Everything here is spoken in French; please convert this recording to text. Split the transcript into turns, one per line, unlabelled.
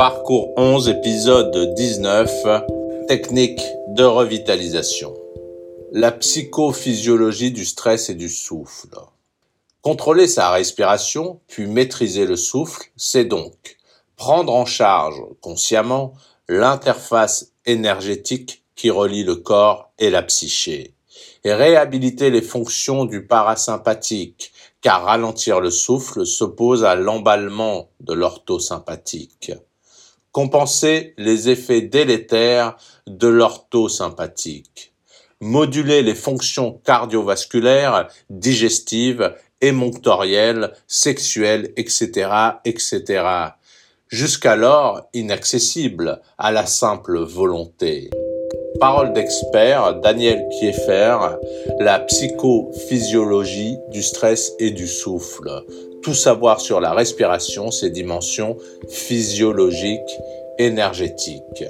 Parcours 11, épisode 19, technique de revitalisation. La psychophysiologie du stress et du souffle. Contrôler sa respiration, puis maîtriser le souffle, c'est donc prendre en charge consciemment l'interface énergétique qui relie le corps et la psyché, réhabiliter les fonctions du parasympathique, car ralentir le souffle s'oppose à l'emballement de l'orthosympathique compenser les effets délétères de l'orthosympathique, moduler les fonctions cardiovasculaires, digestives, émonctorielles, sexuelles, etc., etc., jusqu'alors inaccessibles à la simple volonté. Parole d'expert, Daniel Kieffer, la psychophysiologie du stress et du souffle tout savoir sur la respiration, ses dimensions physiologiques, énergétiques.